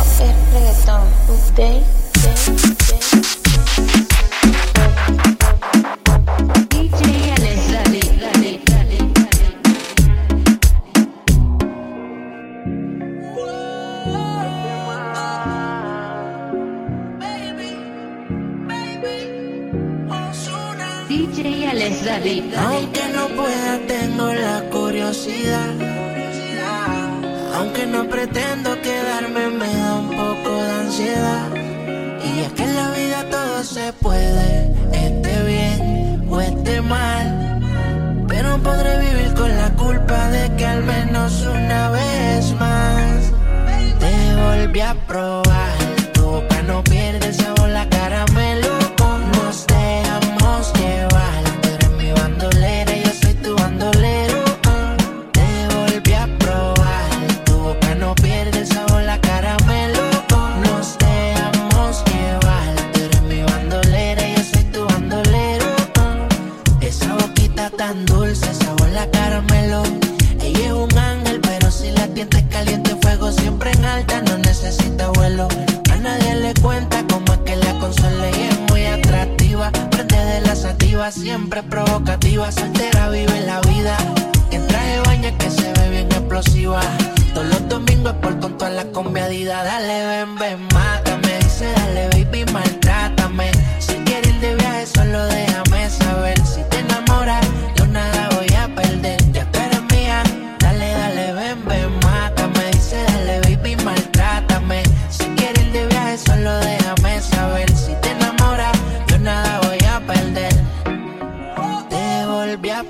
es reggaetón. DJ Alex. DJ. Aunque no pueda, tengo la curiosidad. Aunque no pretendo quedarme, Y es que en la vida todo se puede, esté bien o esté mal. Pero podré vivir con la culpa de que al menos una vez más te volví a probar.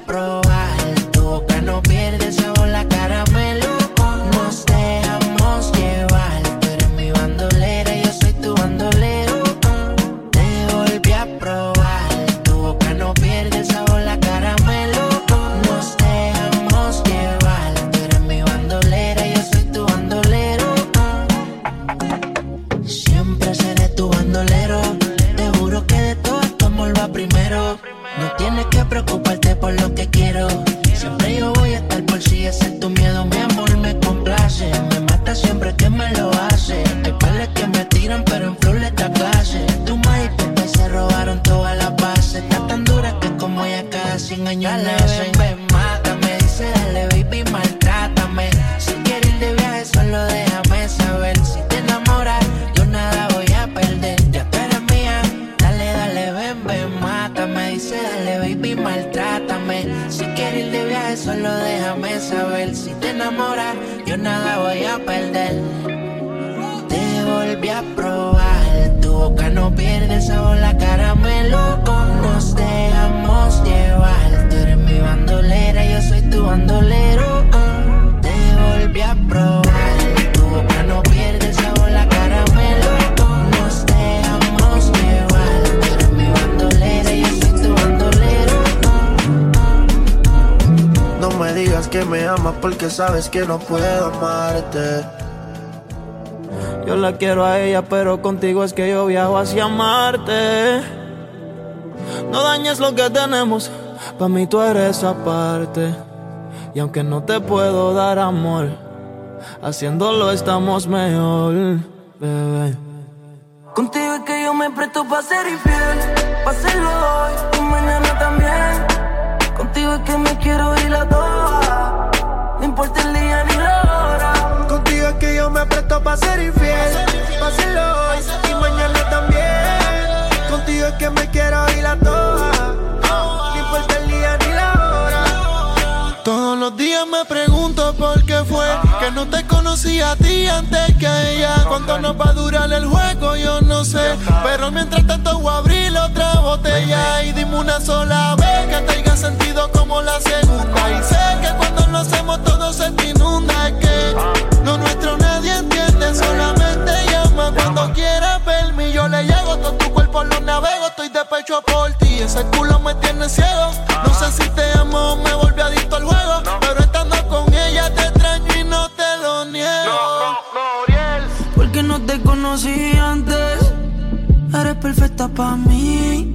Probar. Dice, dale, baby, maltrátame. Si quieres ir de viaje, solo déjame saber. Si te enamoras, yo nada voy a perder. Te volví a probar. Tu boca no pierde sabor, la caramelo. Nos dejamos llevar. Tú eres mi bandolera, yo soy tu bandolero. Te volví a probar. Que me amas porque sabes que no puedo amarte. Yo la quiero a ella, pero contigo es que yo viajo hacia Marte. No dañes lo que tenemos, pa' mí tú eres aparte. Y aunque no te puedo dar amor, haciéndolo estamos mejor, bebé. Contigo es que yo me presto pa' ser infiel, pa' ser infiel, hacerlo hoy y mañana también. Contigo es que me quiero ir a todas, no importa el día ni la hora. Todos los días me pregunto por qué fue que no te conocí a ti antes que a ella. ¿Cuánto nos va a durar el juego? Yo no sé. Pero mientras tanto voy a abrir otra botella y dime una sola vez que tenga sentido como la segunda. Y sé que cuando lo hacemos todo se todo tu cuerpo lo navego, estoy de pecho por ti. Ese culo me tiene ciego. No sé si te amo o me volví adicto al juego. Pero estando con ella te extraño y no te lo niego. Porque no te conocí antes, eres perfecta para mí.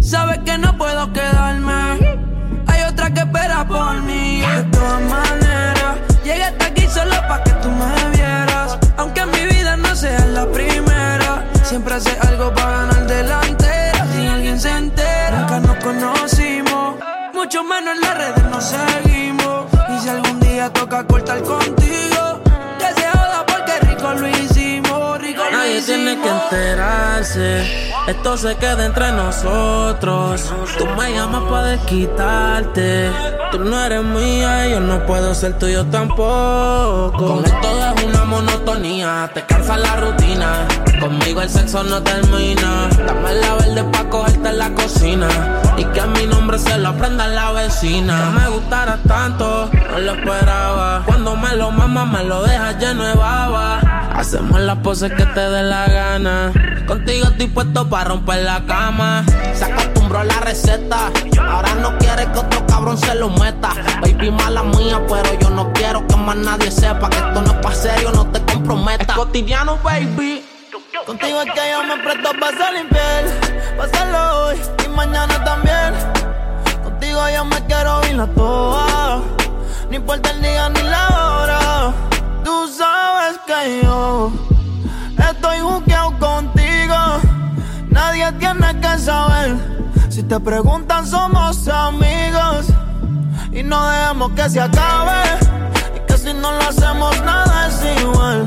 Sabes que no puedo quedarme, hay otra que espera por mí. De todas maneras, llegué hasta aquí solo para que tú me vieras. Aunque en mi vida no Siempre hace algo para ganar delantera. Si alguien se entera, nunca nos conocimos. Mucho menos en las redes nos seguimos. Y si algún día toca cortar contigo Nadie tiene que enterarse. Esto se queda entre nosotros. Tú me llamas para desquitarte. Tú no eres mía y yo no puedo ser tuyo tampoco. Con esto es una monotonía, te cansa la rutina. Conmigo el sexo no termina. Dame la verde pa' cogerte en la cocina. Y que mi nombre se lo aprenda la vecina. Que me gustara tanto, no lo esperaba. Cuando me lo mama, me lo deja lleno de baba. Hacemos las poses que te dé la gana. Contigo estoy puesto para romper la cama. Se acostumbró a la receta. Ahora no quiere que otro cabrón se lo meta. Baby, mala mía, pero yo no quiero que más nadie sepa que esto no es pa' serio, no te comprometas. Cotidiano, baby. Contigo es que yo me presto para ser infiel. Pásalo hoy y mañana también. Contigo yo me quiero ir la toa. No importa el día ni la hora. Tú sabes que yo estoy buqueado contigo. Nadie tiene que saber. Si te preguntan, somos amigos. Y no dejemos que se acabe. Y que si no lo hacemos, nada es igual.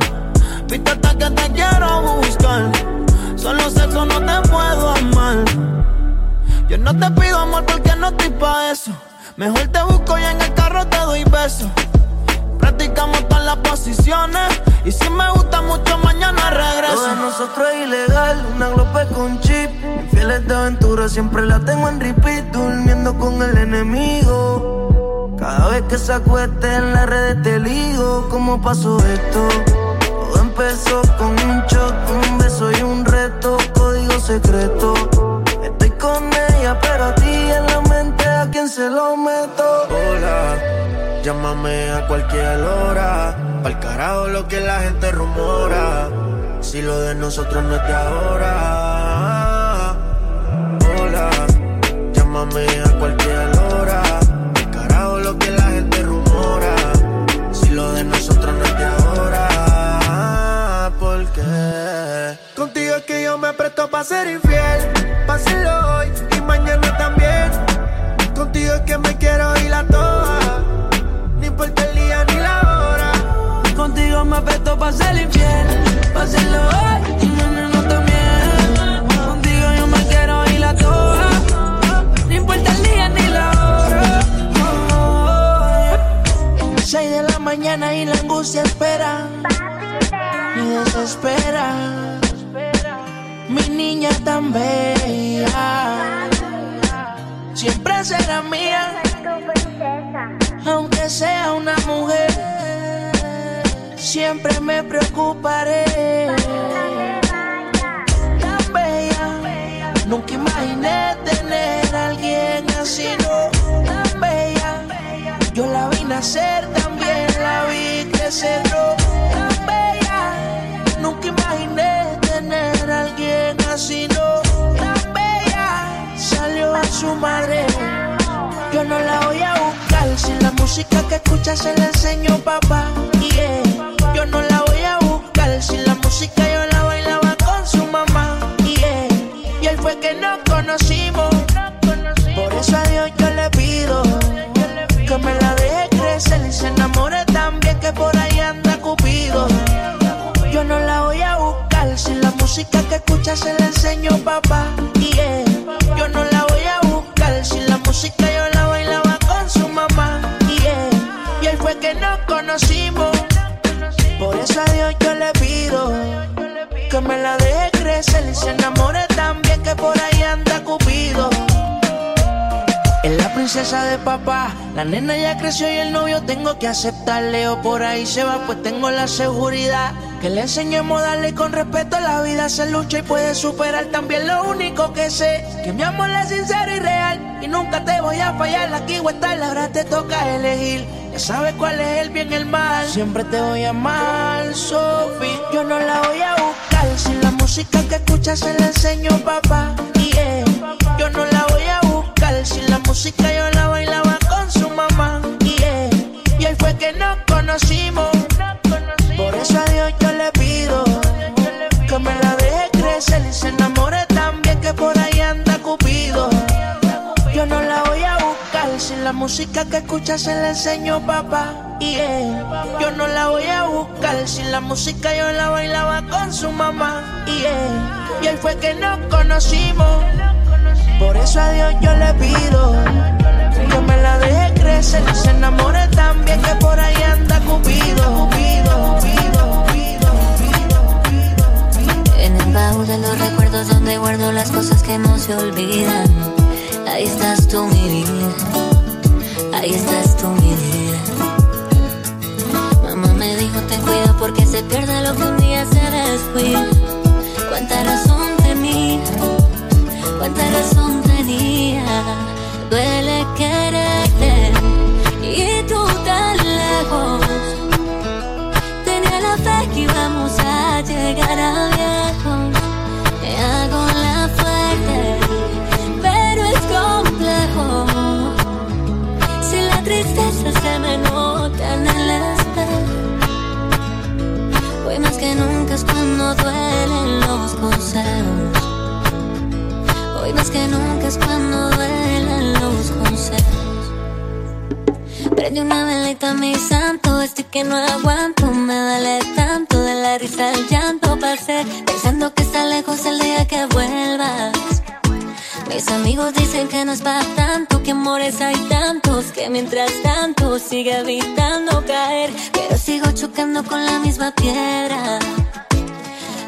Fíjate que te quiero buscar. Solo sexo no te puedo amar. Yo no te pido amor porque no estoy pa' eso. Mejor te busco y en el carro te doy besos. Practicamos todas. Y si me gusta mucho, mañana regreso. Todo de nosotros es ilegal, una glope con chip. Infieles de aventura, siempre la tengo en repeat. Durmiendo con el enemigo. Cada vez que se acueste en las redes te ligo. ¿Cómo pasó esto? Todo empezó con un shot, un beso y un reto. Código secreto. Estoy con ella, pero a ti en la mente a quién se lo meto. Hola, llámame a cualquier hora. Pa'l carajo lo que la gente rumora. Si lo de nosotros no es de ahora. Hola, llámame a cualquier hora. Pa'l carajo lo que la gente rumora. Si lo de nosotros no es de ahora. ¿Por qué? Contigo es que yo me presto pa' ser infiel. Páselo hoy y mañana también. Contigo es que me quiero Contigo me presto pa' ser infiel. Pa' hacerlo hoy y mañana también. Contigo yo me quiero ir a toa. No importa el día ni la hora. Oh, Seis de la mañana y la angustia espera. Me desespera. Mi niña tan bella. Siempre será mía. Aunque sea una mujer, siempre me preocuparé. Tan bella, nunca imaginé tener a alguien así, no. Tan bella, yo la vi nacer, también la vi crecer, no. Tan bella, nunca imaginé tener a alguien así, no. Tan bella, salió a su madre. Yo no la voy a buscar si la música que escucha se la enseñó papá. Yeah. Yo no la voy a buscar si la música yo la bailaba con su mamá. Yeah. Y él fue que nos conocimos. Por eso a Dios yo le pido que me la deje crecer y se enamore también que por ahí anda Cupido. Yo no la voy a buscar si la música que escucha se la enseñó papá. Yeah. Yo no la voy a buscar si la música yo la bailaba con su mamá. Yeah. Y él fue que nos conocimos. Me la deje crecer y se enamore también que por ahí anda Cupido. Es la princesa de papá, la nena ya creció y el novio tengo que aceptarle o por ahí se va pues tengo la seguridad que le enseñemos a darle con respeto a la vida se lucha y puede superar. También lo único que sé que mi amor es sincero y real y nunca te voy a fallar. Aquí o estar ahora te toca elegir ya sabes cuál es el bien y el mal. Siempre te voy a amar Sophie yo no la voy a buscar. Si la música que escuchas se la enseñó papá yeah. yo no la voy a buscar. Si la música yo la bailaba con su mamá yeah. y él fue que nos conocimos. Por eso a Dios yo le pido que me la deje crecer y se música que escucha se la enseñó papá. Y yo no la voy a buscar. Sin la música yo la bailaba con su mamá. Y y él fue que nos conocimos. Por eso a Dios yo le pido. Que yo me la deje crecer se enamore también que por ahí anda Cupido, Cupido, Cupido, Cupido, En el baúl de los recuerdos donde guardo las cosas que no se olvidan. Ahí estás tú mi vida Prende una velita, mi santo, estoy que no aguanto, me duele tanto de la risa al llanto, pasé pensando que está lejos el día que vuelvas. Mis amigos dicen que no es para tanto, que amores hay tantos, que mientras tanto sigue evitando caer, pero sigo chocando con la misma piedra.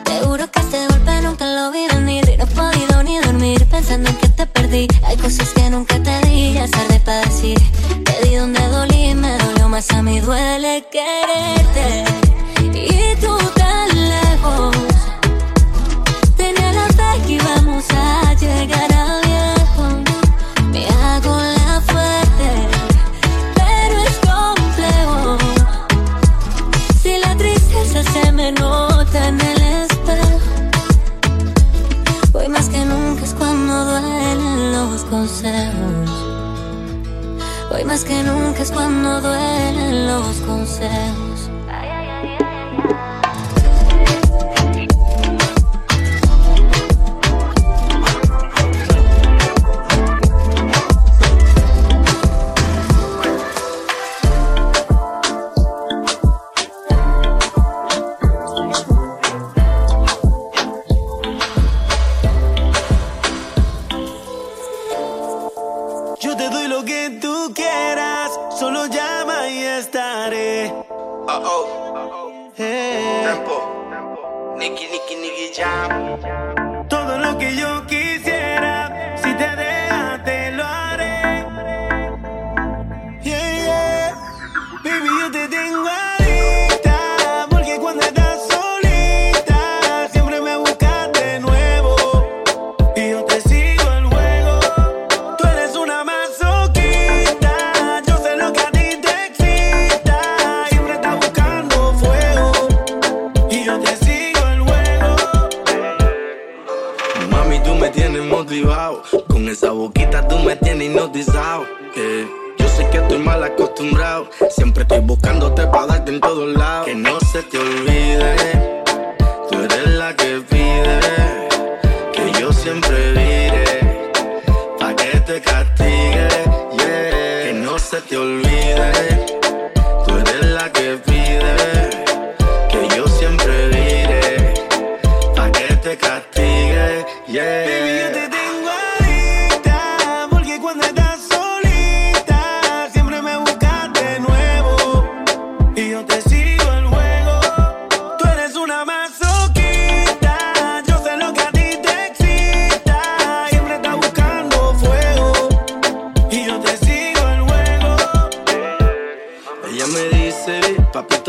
Seguro que este golpe nunca lo vi venir y no he podido ni dormir pensando en que te perdí. Hay cosas que nunca te di, ya tarde para decir. Te di donde dolí, me dolió más a mí, duele quererte. Y tú tan lejos, tenía la fe que íbamos a llegar Hoy más que nunca es cuando duelen los consejos.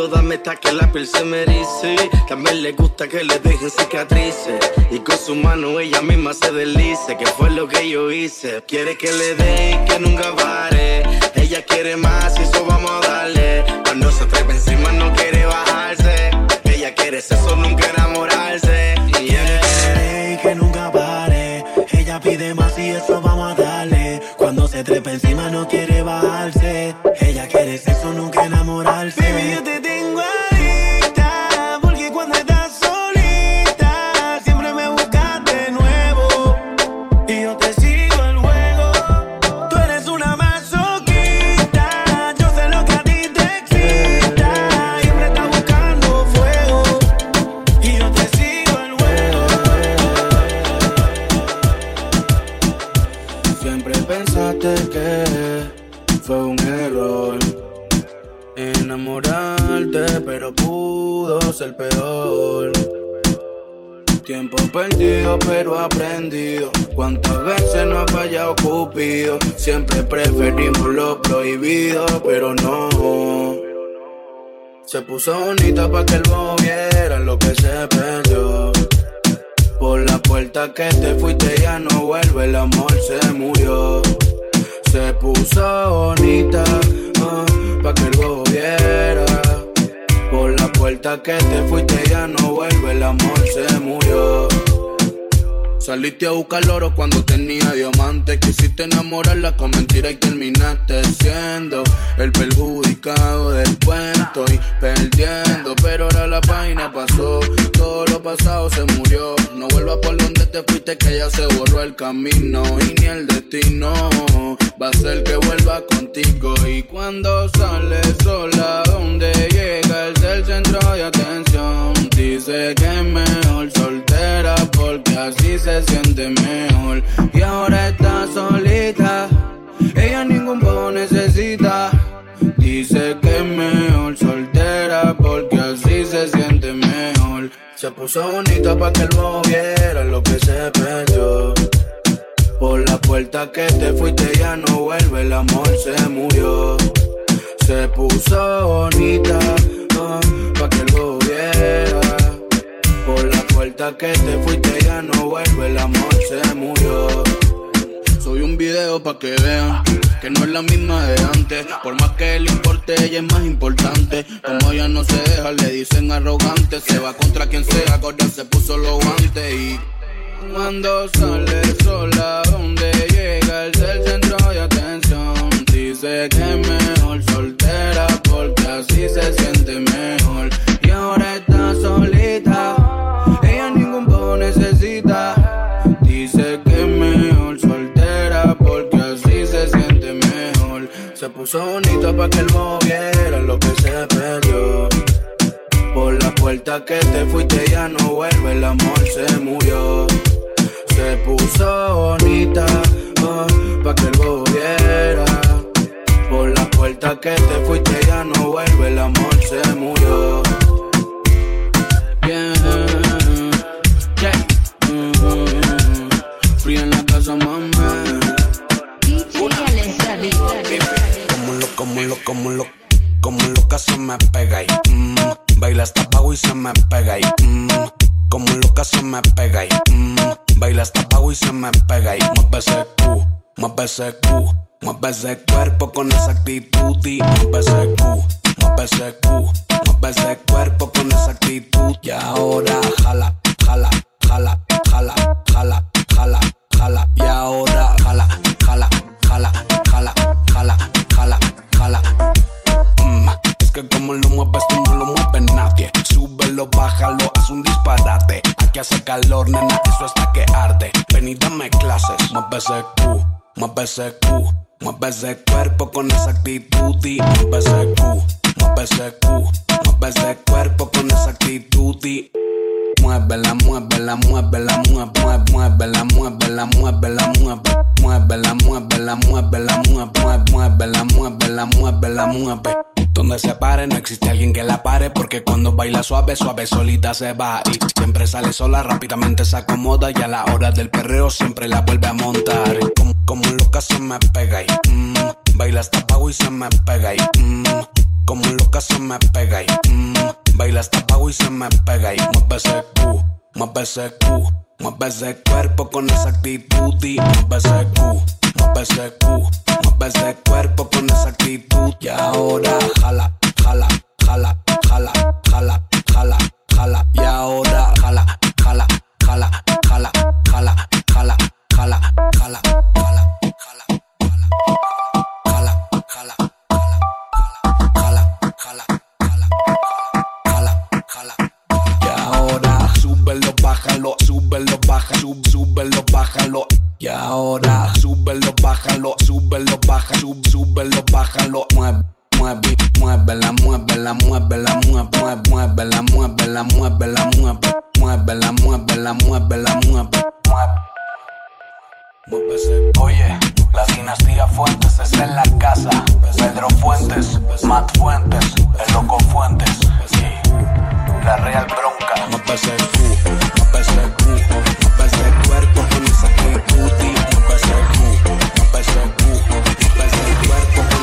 Papito, dame esta que la piel se me erice. También le gusta que le dejen cicatrices. Y con su mano ella misma se deslice, que fue lo que yo hice. Quiere que le dé y que nunca pare. Ella quiere más y eso vamos a darle. Cuando se trepa encima no quiere bajarse. Ella quiere sexo, nunca enamorarse. Yeah. Quiere que nunca pare. Ella pide más y eso vamos a darle. Cuando se trepa encima no quiere bajarse. El peor. Tiempo perdido, pero aprendido. Cuántas veces no ha fallado Cupido. Siempre preferimos lo prohibido, pero no. Se puso bonita pa' que el bobo viera lo que se perdió. Por la puerta que te fuiste ya no vuelve, el amor se murió. Se puso bonita ah, pa' que el bobo viera. Por la puerta que te fuiste ya no vuelve, el amor se murió. Saliste a buscar oro cuando tenía diamante. Quisiste enamorarla con mentira y terminaste siendo el perjudicado del cuento y perdiendo. Pero ahora la página pasó, todo lo pasado se murió. No vuelvas por te fuiste, que ya se borró el camino y ni el destino va a ser que vuelva contigo. Y cuando sales sola, donde llega el del centro de atención, dice que es mejor soltera porque así se siente mejor. Y ahora está solita, ella ningún poco necesita. Dice que es mejor soltera Se puso bonita para que el bobo viera lo que se perdió. Por la puerta que te fuiste ya no vuelve, el amor se murió. Se puso bonita ah, pa' que el bobo viera. Por la puerta que te fuiste ya no vuelve, el amor se murió. Soy un video pa' que vean que no es la misma de antes. Por más que le importe, ella es más importante. Como ella no se deja, le dicen arrogante. Se va contra quien sea, ahora se puso los guantes y. Cuando sale sola, donde llega el del centro de atención. Dice que es mejor soltera porque así se siente mejor. Puso bonita para que el moviera lo que se perdió. Por la puerta que te fuiste ya no vuelve, el amor se murió. Se puso bonita ah, pa' que el bobo viera. Por la puerta que te fuiste ya no vuelve, el amor se murió. Como lo, como lo, como lo, como loca se me pega y mm, baila hasta abajo y se me pega y mm, como loca se me pega y mm, baila hasta abajo y se me pega y mueve ese cu, mueve ese cu, mueve ese cuerpo con esa actitud y mueve ese cu, mueve ese cu, mueve ese cuerpo con esa actitud y ahora jala, jala, jala, jala, jala, jala, jala Bájalo, haz un disparate. Aquí hace calor, nena, eso hasta que arde. Ven y dame clases. Mueve ese cu, mueve ese cu, mueve ese cuerpo con esa actitud y mueve ese cu, mueve ese cu, mueve ese cuerpo con esa actitud y Muévela, muévela, muévela, mueve, muévela, muévela, muévela, mueve, muévela, muévela, muévela, mueve, mueve, muévela, muévela, muévela, mueve. Donde se pare no existe alguien que la pare porque cuando baila suave, suave solita se va y siempre sale sola, rápidamente se acomoda y a la hora del perreo siempre la vuelve a montar. Como, como loca se me pega y mm, baila hasta abajo y se me pega y mm, como loca se me pega y mm, baila hasta abajo y se me pega y mueve ese cu, mueve ese cu, mueve ese cuerpo con esa actitud y mueve ese cu, mueve ese mueve ese cuerpo con esa actitud. Y ahora jala, jala, jala, jala, jala, jala, jala ahora súbelo, bájalo, súbelo, baja, sub, súbelo, bájalo. Mueve, mueve, muévela, muévela, muévela, mueve, muévela, muévela, muévela, mueve, muévela, muévela, muévela, mueve, mueve. Oye, la dinastía Fuentes está en la casa. Pedro Fuentes, Matt Fuentes, el loco Fuentes. Sí la real bronca. No pese el cujo, no pese el cujo, no pese el cuerpo con esa actitud. No pese el cujo, no pese el cujo, no pese el cuerpo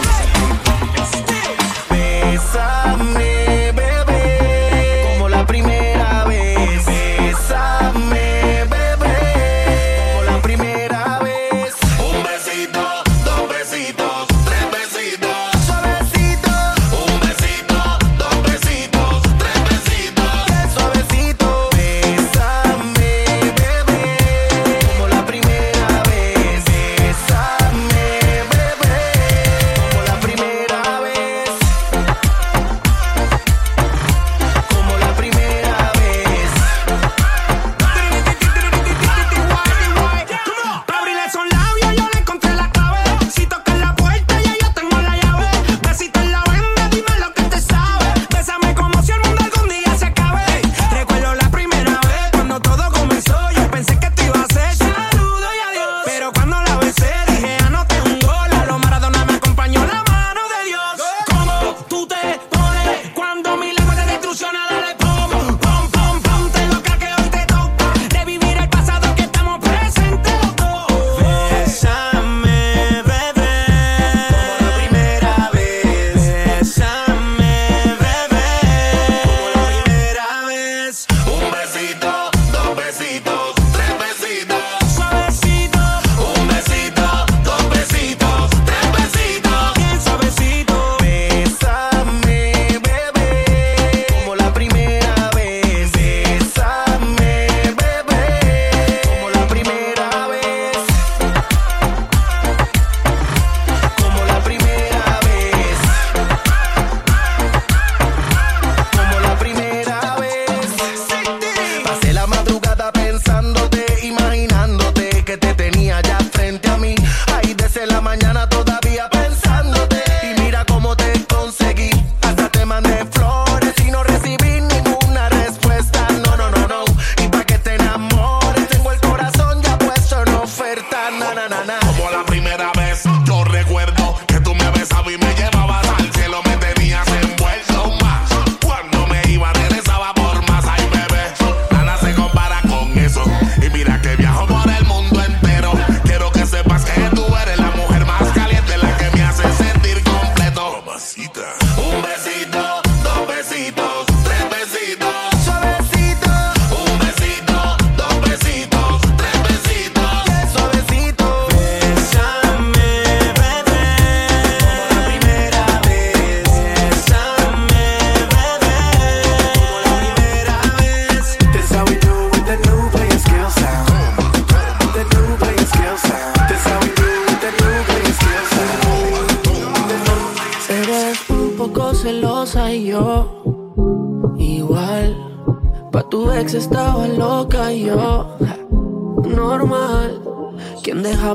Margarita.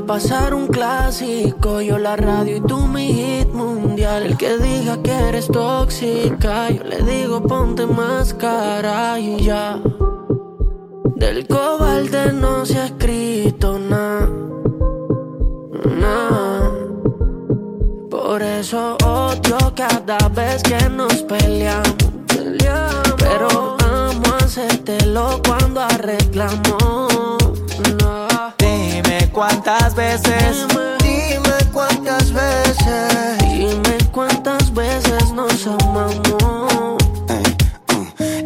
Pasar un clásico, yo la radio y tú mi hit mundial. El que diga que eres tóxica, yo le digo ponte máscara y ya. Del cobalde no se ha escrito nada, nada. Por eso odio cada vez que nos peleamos. Pero amo hacértelo cuando arreglamos cuántas veces. Dime cuántas veces. Dime cuántas veces nos amamos. Uh,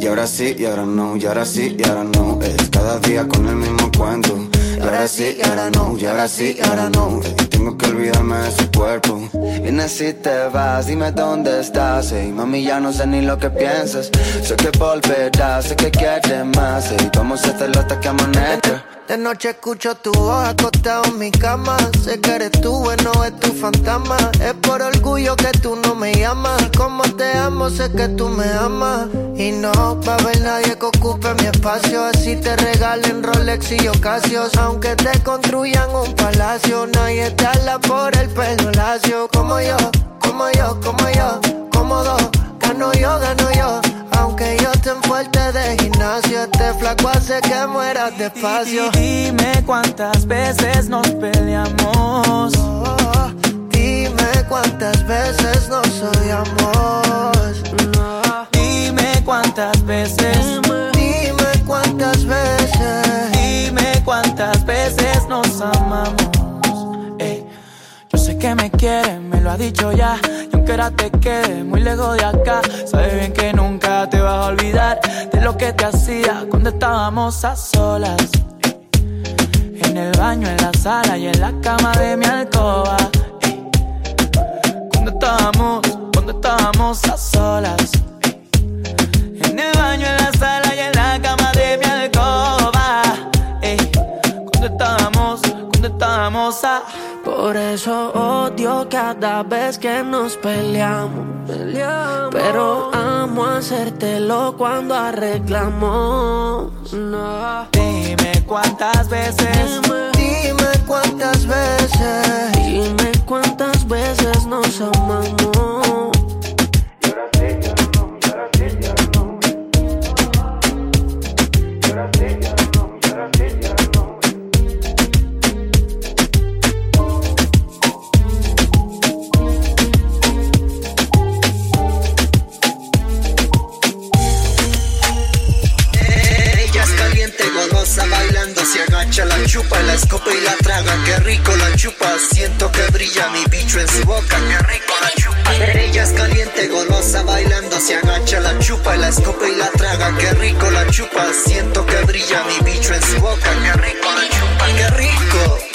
y ahora sí, y ahora no, y ahora sí, y ahora no. Es cada día con el mismo cuento. Y ahora sí, y ahora no, y ahora sí, y ahora no. tengo que olvidarme de su cuerpo. Vienes si te vas, dime dónde estás. Ey, mami, ya no sé ni lo que piensas. Sé que volverás, sé que quieres más. Ey, vamos a hacerlo hasta que amanezca. De noche escucho tu voz acostado en mi cama. Sé que eres tú, bueno, es tu fantasma. Es por orgullo que tú no me llamas. Como te amo, sé que tú me amas. Y no va a haber nadie que ocupe mi espacio. Así te regalen Rolex y Ocasios. Aunque te construyan un palacio, nadie te habla por el pelo lacio. Como yo, como yo, como yo, cómodo. Gano yo, gano yo aunque yo en fuerte de este flaco hace que mueras despacio. Dime cuántas veces nos peleamos. Dime cuántas veces nos odiamos. No. Dime cuántas veces. Dime cuántas veces. Dime cuántas veces nos amamos me lo ha dicho ya. Y aunque ahora te quede muy lejos de acá, sabes bien que nunca te vas a olvidar de lo que te hacía cuando estábamos a solas. En el baño, en la sala y en la cama de mi alcoba. Cuando estábamos, cuando estábamos a solas. Por eso odio cada vez que nos peleamos. Pero amo hacértelo cuando arreglamos. Dime cuántas veces. Dime, cuántas veces. Dime cuántas veces nos amamos. Se agacha la chupa la escopa y la traga. Qué rico la chupa siento que brilla mi bicho en su boca. Qué rico la chupa. Ella es caliente golosa bailando. Se agacha la chupa la escopa y la traga. Qué rico la chupa siento que brilla mi bicho en su boca. Qué rico la chupa. Qué rico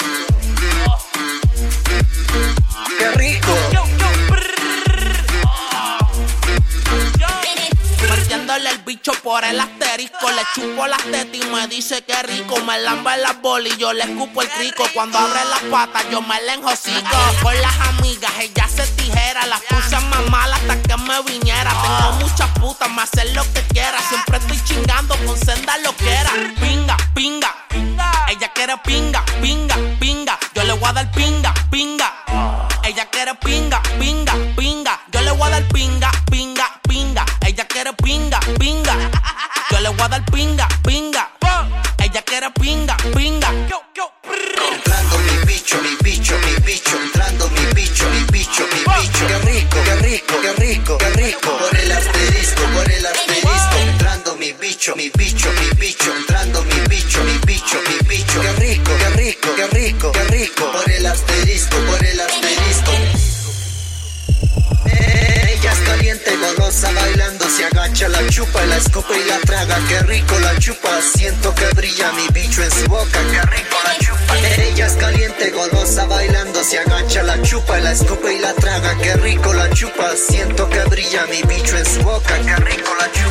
por el asterisco. Le chupo las tetas y me dice que rico. Me lamba las bolas y yo le escupo el crico. Cuando abre las patas, yo me le enjocico. Con las amigas, ella se tijera. Las puse más malas hasta que me viniera. Tengo muchas putas, me hacer lo que quiera. Siempre estoy chingando con senda lo que era. Pinga, pinga, Ella quiere pinga, pinga, pinga. Yo le voy a dar pinga, pinga. Ella quiere pinga, pinga, pinga. Yo le voy a dar pinga, pinga, pinga. Ella quiere pinga, pinga. Yo le voy a dar pinga, pinga. Ella quiere pinga, la escopa y la traga. Qué rico la chupa, siento que brilla mi bicho en su boca. Qué rico la chupa. Ella es caliente, golosa, bailando, se agacha, la chupa, la escopa y la traga. Qué rico la chupa, siento que brilla mi bicho en su boca. Qué rico la chupa.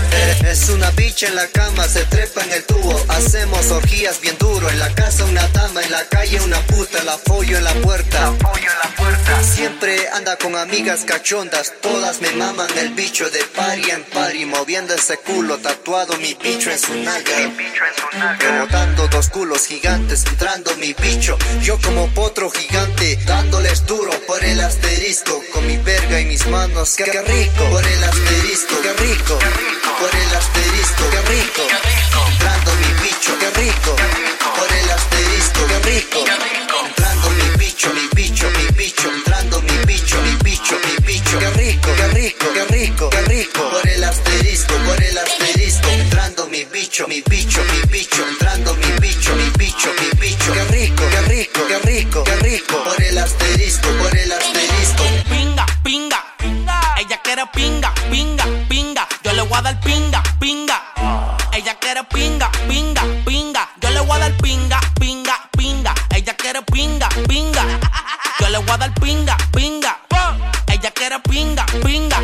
Es una bicha en la cama, se trepa en el tubo. Hacemos orgías bien duro. En la casa una dama, en la calle una puta. La follo en la puerta. La pollo en la puerta. Siempre anda con amigas cachondas. Todas me maman el bicho de pari en pari. Moviendo ese culo, tatuado mi bicho en su nalga. Rebotando dos culos gigantes, entrando mi bicho. Yo como potro gigante, dándoles duro por el asterisco. Con mi verga y mis manos, qué, qué rico. Por el asterisco, qué rico. Por el asterisco, qué rico. Entrando mi bicho, qué rico. Por el asterisco, qué rico. Entrando mi bicho, mi bicho, mi bicho. Entrando mi bicho, mi bicho, mi bicho. Qué rico, qué rico, qué rico, qué rico. Por el asterisco, por el asterisco. Pinga.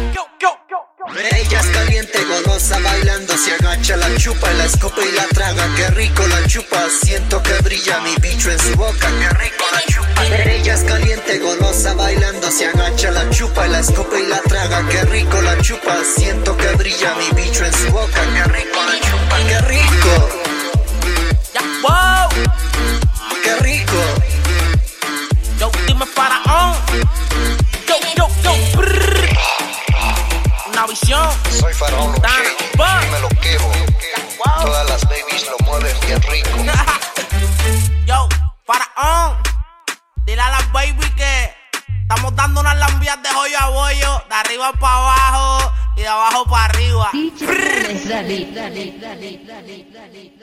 Ella es caliente, golosa, bailando, se agacha, la chupa, la escopa y la traga. Qué rico la chupa, siento que brilla mi bicho en su boca. Qué rico la chupa. Ella es caliente, golosa, bailando, se agacha, la chupa, la escopa y la traga. Qué rico la chupa, siento que brilla mi bicho en su boca. Qué rico la chupa, qué rico. wow. Qué rico. Yo, dime faraón. Visión. Soy faraón, lo me lo quebo. Todas las babies lo mueven bien rico. Yo, faraón. Dile a las baby que estamos dando unas lambias de joyo a bollo, de arriba para abajo y de abajo para arriba. Dale, dale, dale.